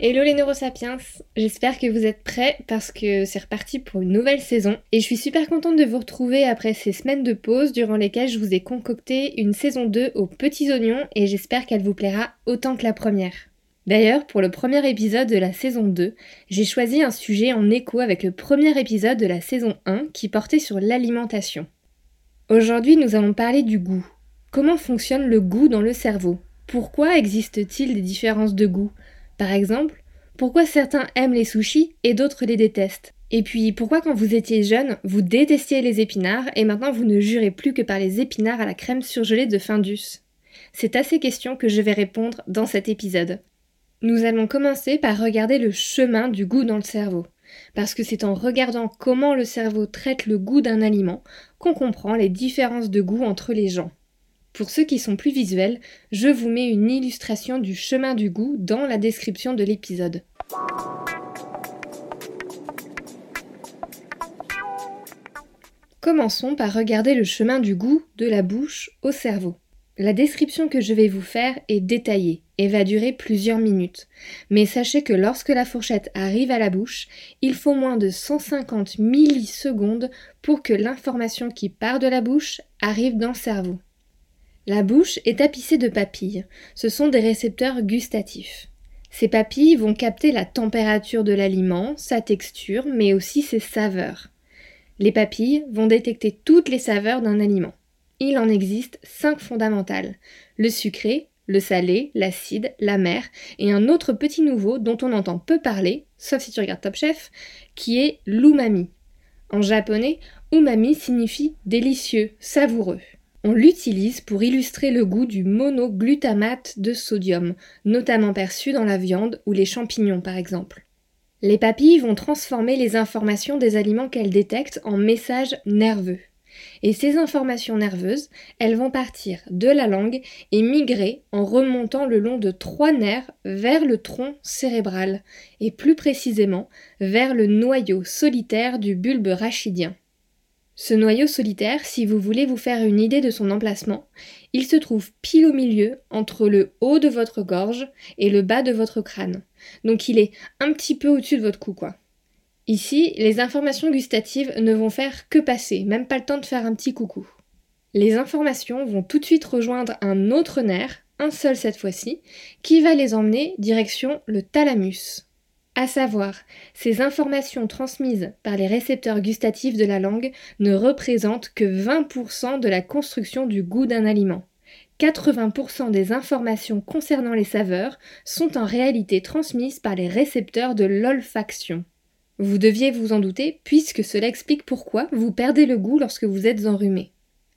Hello les neurosapiens, j'espère que vous êtes prêts parce que c'est reparti pour une nouvelle saison et je suis super contente de vous retrouver après ces semaines de pause durant lesquelles je vous ai concocté une saison 2 aux petits oignons et j'espère qu'elle vous plaira autant que la première. D'ailleurs, pour le premier épisode de la saison 2, j'ai choisi un sujet en écho avec le premier épisode de la saison 1 qui portait sur l'alimentation. Aujourd'hui, nous allons parler du goût. Comment fonctionne le goût dans le cerveau? Pourquoi existe-t-il des différences de goût? Par exemple, pourquoi certains aiment les sushis et d'autres les détestent? Et puis, pourquoi quand vous étiez jeune, vous détestiez les épinards et maintenant vous ne jurez plus que par les épinards à la crème surgelée de Findus? C'est à ces questions que je vais répondre dans cet épisode. Nous allons commencer par regarder le chemin du goût dans le cerveau. Parce que c'est en regardant comment le cerveau traite le goût d'un aliment qu'on comprend les différences de goût entre les gens. Pour ceux qui sont plus visuels, je vous mets une illustration du chemin du goût dans la description de l'épisode. Commençons par regarder le chemin du goût de la bouche au cerveau. La description que je vais vous faire est détaillée et va durer plusieurs minutes. Mais sachez que lorsque la fourchette arrive à la bouche, il faut moins de 150 millisecondes pour que l'information qui part de la bouche arrive dans le cerveau. La bouche est tapissée de papilles. Ce sont des récepteurs gustatifs. Ces papilles vont capter la température de l'aliment, sa texture, mais aussi ses saveurs. Les papilles vont détecter toutes les saveurs d'un aliment. Il en existe cinq fondamentales le sucré, le salé, l'acide, l'amer et un autre petit nouveau dont on entend peu parler, sauf si tu regardes Top Chef, qui est l'umami. En japonais, umami signifie délicieux, savoureux. On l'utilise pour illustrer le goût du monoglutamate de sodium, notamment perçu dans la viande ou les champignons par exemple. Les papilles vont transformer les informations des aliments qu'elles détectent en messages nerveux. Et ces informations nerveuses, elles vont partir de la langue et migrer en remontant le long de trois nerfs vers le tronc cérébral, et plus précisément vers le noyau solitaire du bulbe rachidien. Ce noyau solitaire, si vous voulez vous faire une idée de son emplacement, il se trouve pile au milieu entre le haut de votre gorge et le bas de votre crâne. Donc il est un petit peu au-dessus de votre cou, quoi. Ici, les informations gustatives ne vont faire que passer, même pas le temps de faire un petit coucou. Les informations vont tout de suite rejoindre un autre nerf, un seul cette fois-ci, qui va les emmener direction le thalamus. À savoir, ces informations transmises par les récepteurs gustatifs de la langue ne représentent que 20% de la construction du goût d'un aliment. 80% des informations concernant les saveurs sont en réalité transmises par les récepteurs de l'olfaction. Vous deviez vous en douter puisque cela explique pourquoi vous perdez le goût lorsque vous êtes enrhumé.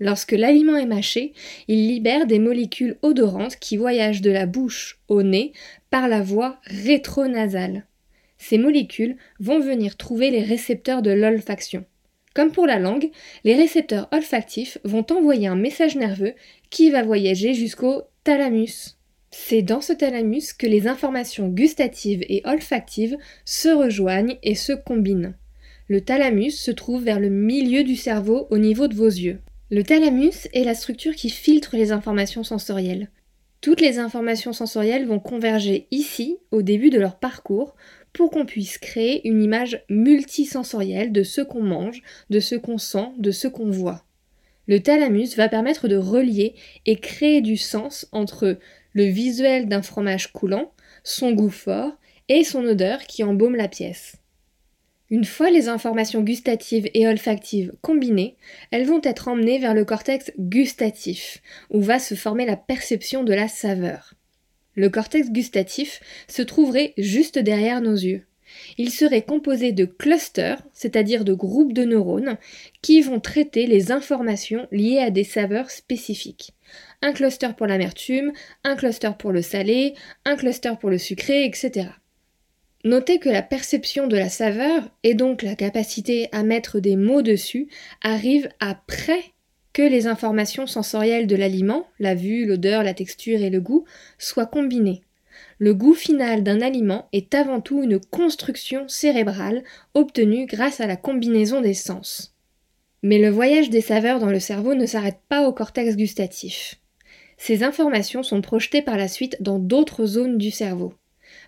Lorsque l'aliment est mâché, il libère des molécules odorantes qui voyagent de la bouche au nez par la voie rétronasale. Ces molécules vont venir trouver les récepteurs de l'olfaction. Comme pour la langue, les récepteurs olfactifs vont envoyer un message nerveux qui va voyager jusqu'au thalamus. C'est dans ce thalamus que les informations gustatives et olfactives se rejoignent et se combinent. Le thalamus se trouve vers le milieu du cerveau au niveau de vos yeux. Le thalamus est la structure qui filtre les informations sensorielles. Toutes les informations sensorielles vont converger ici au début de leur parcours pour qu'on puisse créer une image multisensorielle de ce qu'on mange, de ce qu'on sent, de ce qu'on voit. Le thalamus va permettre de relier et créer du sens entre le visuel d'un fromage coulant, son goût fort et son odeur qui embaume la pièce. Une fois les informations gustatives et olfactives combinées, elles vont être emmenées vers le cortex gustatif, où va se former la perception de la saveur. Le cortex gustatif se trouverait juste derrière nos yeux. Il serait composé de clusters, c'est-à-dire de groupes de neurones, qui vont traiter les informations liées à des saveurs spécifiques. Un cluster pour l'amertume, un cluster pour le salé, un cluster pour le sucré, etc. Notez que la perception de la saveur, et donc la capacité à mettre des mots dessus, arrive après que les informations sensorielles de l'aliment, la vue, l'odeur, la texture et le goût, soient combinées. Le goût final d'un aliment est avant tout une construction cérébrale obtenue grâce à la combinaison des sens. Mais le voyage des saveurs dans le cerveau ne s'arrête pas au cortex gustatif. Ces informations sont projetées par la suite dans d'autres zones du cerveau.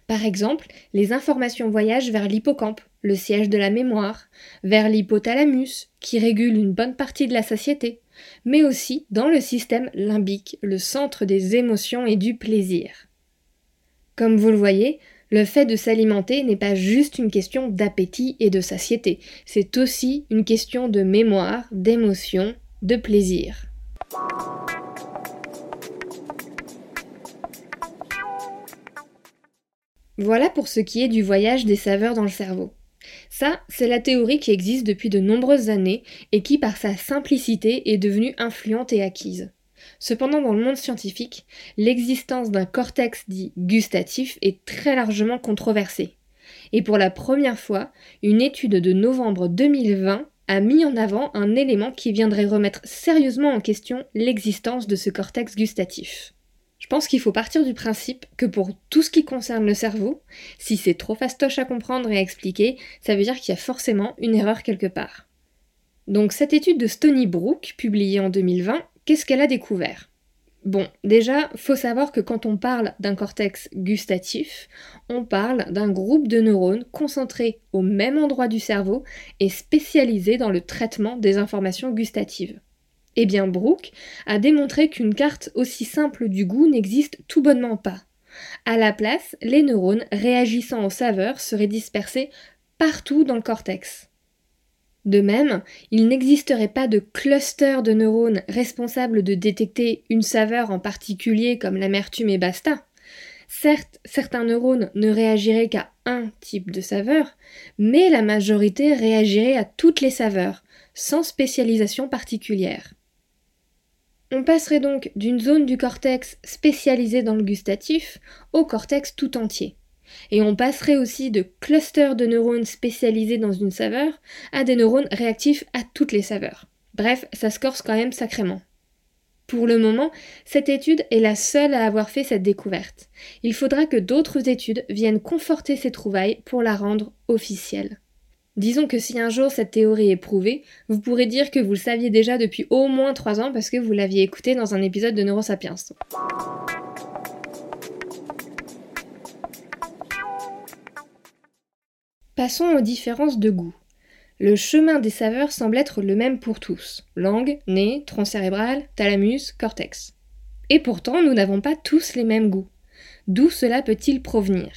Par exemple, les informations voyagent vers l'hippocampe, le siège de la mémoire, vers l'hypothalamus, qui régule une bonne partie de la satiété, mais aussi dans le système limbique, le centre des émotions et du plaisir. Comme vous le voyez, le fait de s'alimenter n'est pas juste une question d'appétit et de satiété, c'est aussi une question de mémoire, d'émotion, de plaisir. Voilà pour ce qui est du voyage des saveurs dans le cerveau. Ça, c'est la théorie qui existe depuis de nombreuses années et qui, par sa simplicité, est devenue influente et acquise. Cependant, dans le monde scientifique, l'existence d'un cortex dit gustatif est très largement controversée. Et pour la première fois, une étude de novembre 2020 a mis en avant un élément qui viendrait remettre sérieusement en question l'existence de ce cortex gustatif. Je pense qu'il faut partir du principe que pour tout ce qui concerne le cerveau, si c'est trop fastoche à comprendre et à expliquer, ça veut dire qu'il y a forcément une erreur quelque part. Donc cette étude de Stony Brook, publiée en 2020, qu'est-ce qu'elle a découvert? Bon, déjà, faut savoir que quand on parle d'un cortex gustatif, on parle d'un groupe de neurones concentrés au même endroit du cerveau et spécialisés dans le traitement des informations gustatives. Eh bien, Brooke a démontré qu'une carte aussi simple du goût n'existe tout bonnement pas. À la place, les neurones réagissant aux saveurs seraient dispersés partout dans le cortex. De même, il n'existerait pas de cluster de neurones responsables de détecter une saveur en particulier comme l'amertume et basta. Certes, certains neurones ne réagiraient qu'à un type de saveur, mais la majorité réagirait à toutes les saveurs, sans spécialisation particulière. On passerait donc d'une zone du cortex spécialisée dans le gustatif au cortex tout entier. Et on passerait aussi de clusters de neurones spécialisés dans une saveur à des neurones réactifs à toutes les saveurs. Bref, ça se quand même sacrément. Pour le moment, cette étude est la seule à avoir fait cette découverte. Il faudra que d'autres études viennent conforter ces trouvailles pour la rendre officielle. Disons que si un jour cette théorie est prouvée, vous pourrez dire que vous le saviez déjà depuis au moins 3 ans parce que vous l'aviez écouté dans un épisode de Neurosapiens. Passons aux différences de goût. Le chemin des saveurs semble être le même pour tous. Langue, nez, tronc cérébral, thalamus, cortex. Et pourtant, nous n'avons pas tous les mêmes goûts. D'où cela peut-il provenir?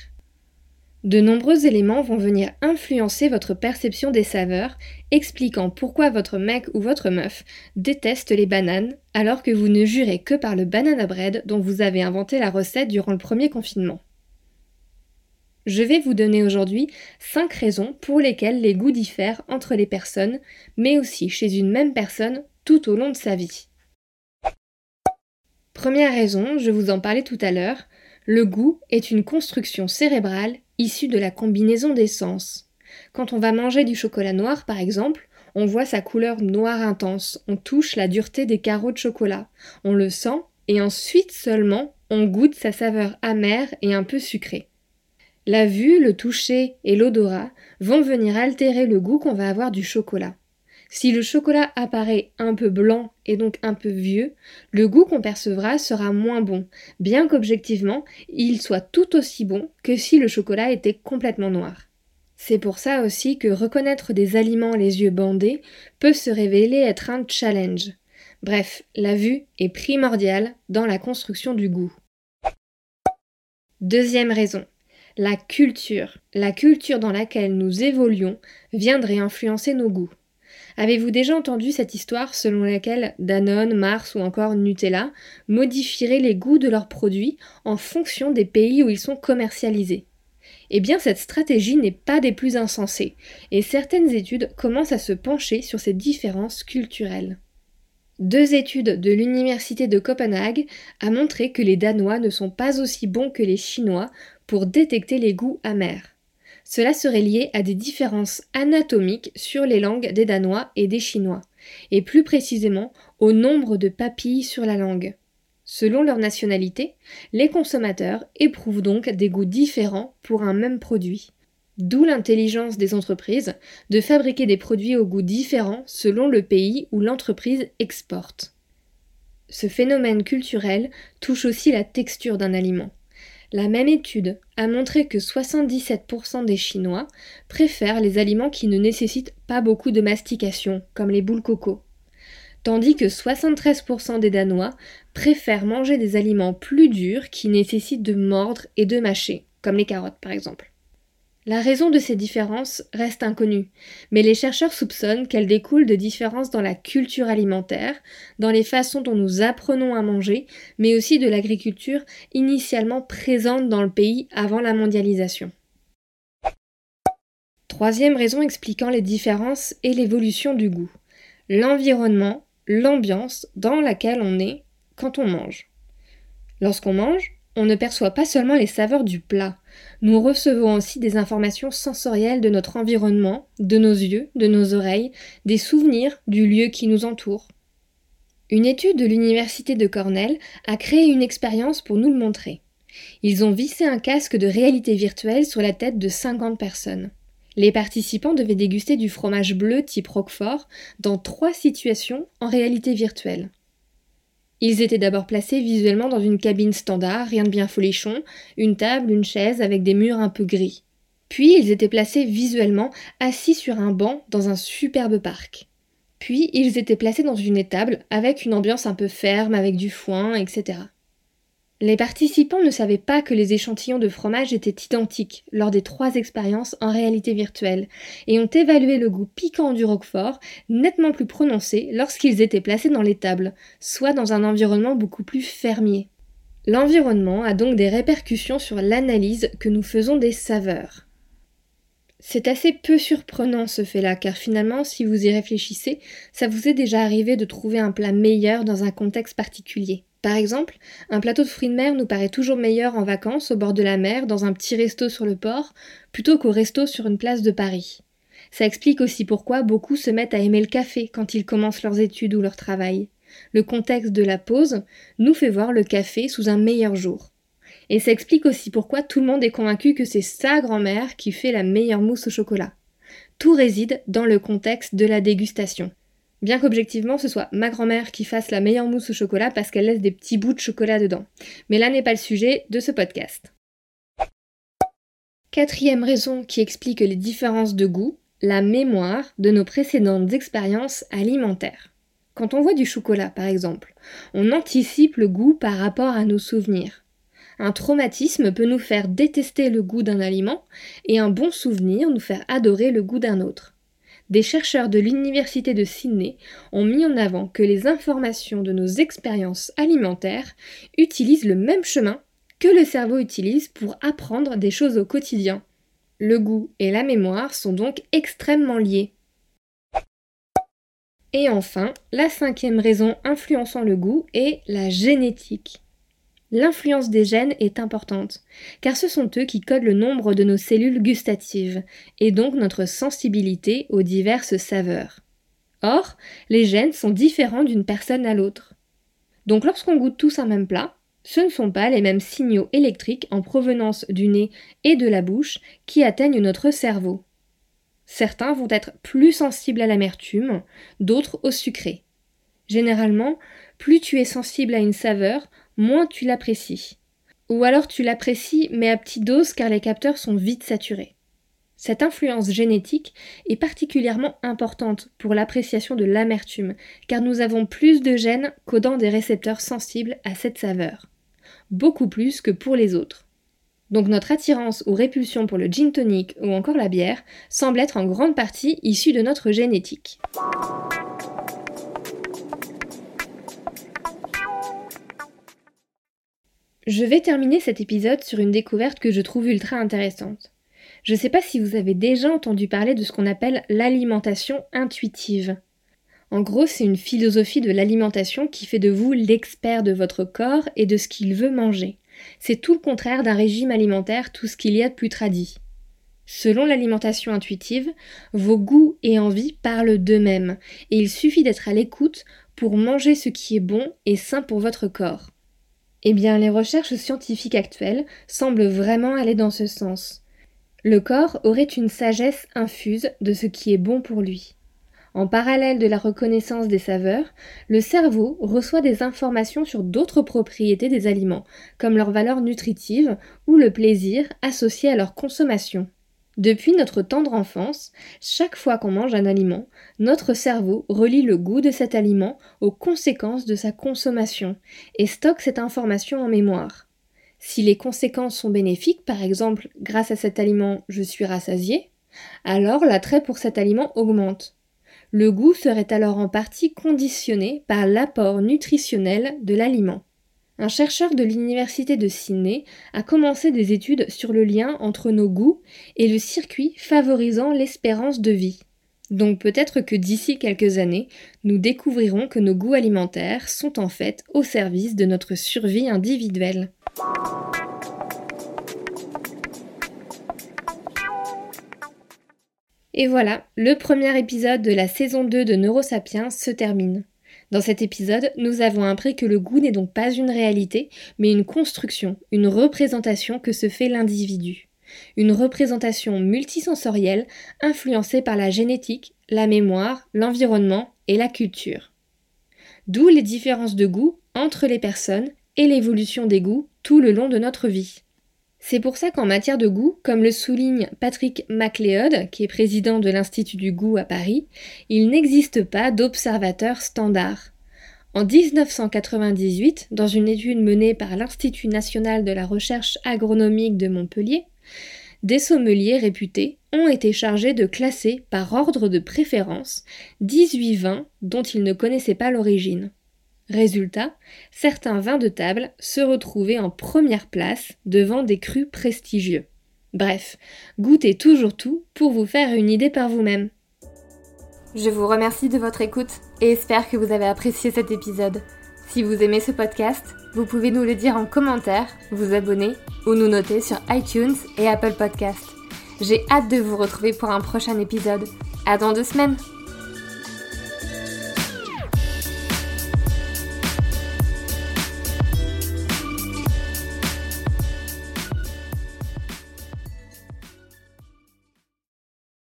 De nombreux éléments vont venir influencer votre perception des saveurs, expliquant pourquoi votre mec ou votre meuf déteste les bananes, alors que vous ne jurez que par le banana bread dont vous avez inventé la recette durant le premier confinement. Je vais vous donner aujourd'hui 5 raisons pour lesquelles les goûts diffèrent entre les personnes, mais aussi chez une même personne tout au long de sa vie. Première raison, je vous en parlais tout à l'heure, le goût est une construction cérébrale issue de la combinaison des sens. Quand on va manger du chocolat noir, par exemple, on voit sa couleur noire intense, on touche la dureté des carreaux de chocolat, on le sent, et ensuite seulement on goûte sa saveur amère et un peu sucrée. La vue, le toucher et l'odorat vont venir altérer le goût qu'on va avoir du chocolat. Si le chocolat apparaît un peu blanc et donc un peu vieux, le goût qu'on percevra sera moins bon, bien qu'objectivement il soit tout aussi bon que si le chocolat était complètement noir. C'est pour ça aussi que reconnaître des aliments les yeux bandés peut se révéler être un challenge. Bref, la vue est primordiale dans la construction du goût. Deuxième raison, la culture. La culture dans laquelle nous évoluons viendrait influencer nos goûts. Avez-vous déjà entendu cette histoire selon laquelle Danone, Mars ou encore Nutella modifieraient les goûts de leurs produits en fonction des pays où ils sont commercialisés? Eh bien, cette stratégie n'est pas des plus insensées, et certaines études commencent à se pencher sur ces différences culturelles. Deux études de l'Université de Copenhague ont montré que les Danois ne sont pas aussi bons que les Chinois pour détecter les goûts amers. Cela serait lié à des différences anatomiques sur les langues des Danois et des Chinois, et plus précisément au nombre de papilles sur la langue. Selon leur nationalité, les consommateurs éprouvent donc des goûts différents pour un même produit. D'où l'intelligence des entreprises de fabriquer des produits aux goûts différents selon le pays où l'entreprise exporte. Ce phénomène culturel touche aussi la texture d'un aliment. La même étude a montré que 77% des Chinois préfèrent les aliments qui ne nécessitent pas beaucoup de mastication, comme les boules coco, tandis que 73% des Danois préfèrent manger des aliments plus durs qui nécessitent de mordre et de mâcher, comme les carottes par exemple. La raison de ces différences reste inconnue, mais les chercheurs soupçonnent qu'elles découlent de différences dans la culture alimentaire, dans les façons dont nous apprenons à manger, mais aussi de l'agriculture initialement présente dans le pays avant la mondialisation. Troisième raison expliquant les différences et l'évolution du goût. L'environnement, l'ambiance dans laquelle on est quand on mange. Lorsqu'on mange, on ne perçoit pas seulement les saveurs du plat, nous recevons aussi des informations sensorielles de notre environnement, de nos yeux, de nos oreilles, des souvenirs du lieu qui nous entoure. Une étude de l'université de Cornell a créé une expérience pour nous le montrer. Ils ont vissé un casque de réalité virtuelle sur la tête de 50 personnes. Les participants devaient déguster du fromage bleu type Roquefort dans trois situations en réalité virtuelle. Ils étaient d'abord placés visuellement dans une cabine standard, rien de bien folichon, une table, une chaise avec des murs un peu gris. Puis ils étaient placés visuellement assis sur un banc dans un superbe parc. Puis ils étaient placés dans une étable avec une ambiance un peu ferme, avec du foin, etc. Les participants ne savaient pas que les échantillons de fromage étaient identiques lors des trois expériences en réalité virtuelle et ont évalué le goût piquant du roquefort nettement plus prononcé lorsqu'ils étaient placés dans les tables, soit dans un environnement beaucoup plus fermier. L'environnement a donc des répercussions sur l'analyse que nous faisons des saveurs. C'est assez peu surprenant ce fait-là, car finalement, si vous y réfléchissez, ça vous est déjà arrivé de trouver un plat meilleur dans un contexte particulier. Par exemple, un plateau de fruits de mer nous paraît toujours meilleur en vacances au bord de la mer, dans un petit resto sur le port, plutôt qu'au resto sur une place de Paris. Ça explique aussi pourquoi beaucoup se mettent à aimer le café quand ils commencent leurs études ou leur travail. Le contexte de la pause nous fait voir le café sous un meilleur jour. Et ça explique aussi pourquoi tout le monde est convaincu que c'est sa grand-mère qui fait la meilleure mousse au chocolat. Tout réside dans le contexte de la dégustation. Bien qu'objectivement ce soit ma grand-mère qui fasse la meilleure mousse au chocolat parce qu'elle laisse des petits bouts de chocolat dedans. Mais là n'est pas le sujet de ce podcast. Quatrième raison qui explique les différences de goût, la mémoire de nos précédentes expériences alimentaires. Quand on voit du chocolat par exemple, on anticipe le goût par rapport à nos souvenirs. Un traumatisme peut nous faire détester le goût d'un aliment et un bon souvenir nous faire adorer le goût d'un autre des chercheurs de l'Université de Sydney ont mis en avant que les informations de nos expériences alimentaires utilisent le même chemin que le cerveau utilise pour apprendre des choses au quotidien. Le goût et la mémoire sont donc extrêmement liés. Et enfin, la cinquième raison influençant le goût est la génétique. L'influence des gènes est importante, car ce sont eux qui codent le nombre de nos cellules gustatives, et donc notre sensibilité aux diverses saveurs. Or, les gènes sont différents d'une personne à l'autre. Donc lorsqu'on goûte tous un même plat, ce ne sont pas les mêmes signaux électriques en provenance du nez et de la bouche qui atteignent notre cerveau. Certains vont être plus sensibles à l'amertume, d'autres au sucré. Généralement, plus tu es sensible à une saveur, moins tu l'apprécies. Ou alors tu l'apprécies mais à petite dose car les capteurs sont vite saturés. Cette influence génétique est particulièrement importante pour l'appréciation de l'amertume, car nous avons plus de gènes codant des récepteurs sensibles à cette saveur. Beaucoup plus que pour les autres. Donc notre attirance ou répulsion pour le gin tonic ou encore la bière semble être en grande partie issue de notre génétique. Je vais terminer cet épisode sur une découverte que je trouve ultra intéressante. Je ne sais pas si vous avez déjà entendu parler de ce qu'on appelle l'alimentation intuitive. En gros, c'est une philosophie de l'alimentation qui fait de vous l'expert de votre corps et de ce qu'il veut manger. C'est tout le contraire d'un régime alimentaire, tout ce qu'il y a de plus tradit. Selon l'alimentation intuitive, vos goûts et envies parlent d'eux-mêmes, et il suffit d'être à l'écoute pour manger ce qui est bon et sain pour votre corps. Eh bien, les recherches scientifiques actuelles semblent vraiment aller dans ce sens. Le corps aurait une sagesse infuse de ce qui est bon pour lui. En parallèle de la reconnaissance des saveurs, le cerveau reçoit des informations sur d'autres propriétés des aliments, comme leur valeur nutritive ou le plaisir associé à leur consommation. Depuis notre tendre enfance, chaque fois qu'on mange un aliment, notre cerveau relie le goût de cet aliment aux conséquences de sa consommation et stocke cette information en mémoire. Si les conséquences sont bénéfiques, par exemple grâce à cet aliment je suis rassasié, alors l'attrait pour cet aliment augmente. Le goût serait alors en partie conditionné par l'apport nutritionnel de l'aliment. Un chercheur de l'université de Sydney a commencé des études sur le lien entre nos goûts et le circuit favorisant l'espérance de vie. Donc peut-être que d'ici quelques années, nous découvrirons que nos goûts alimentaires sont en fait au service de notre survie individuelle. Et voilà, le premier épisode de la saison 2 de Neurosapiens se termine. Dans cet épisode, nous avons appris que le goût n'est donc pas une réalité, mais une construction, une représentation que se fait l'individu. Une représentation multisensorielle influencée par la génétique, la mémoire, l'environnement et la culture. D'où les différences de goût entre les personnes et l'évolution des goûts tout le long de notre vie. C'est pour ça qu'en matière de goût, comme le souligne Patrick MacLeod, qui est président de l'Institut du goût à Paris, il n'existe pas d'observateur standard. En 1998, dans une étude menée par l'Institut national de la recherche agronomique de Montpellier, des sommeliers réputés ont été chargés de classer par ordre de préférence 18 vins dont ils ne connaissaient pas l'origine. Résultat, certains vins de table se retrouvaient en première place devant des crus prestigieux. Bref, goûtez toujours tout pour vous faire une idée par vous-même. Je vous remercie de votre écoute et espère que vous avez apprécié cet épisode. Si vous aimez ce podcast, vous pouvez nous le dire en commentaire, vous abonner ou nous noter sur iTunes et Apple Podcast. J'ai hâte de vous retrouver pour un prochain épisode. À dans deux semaines!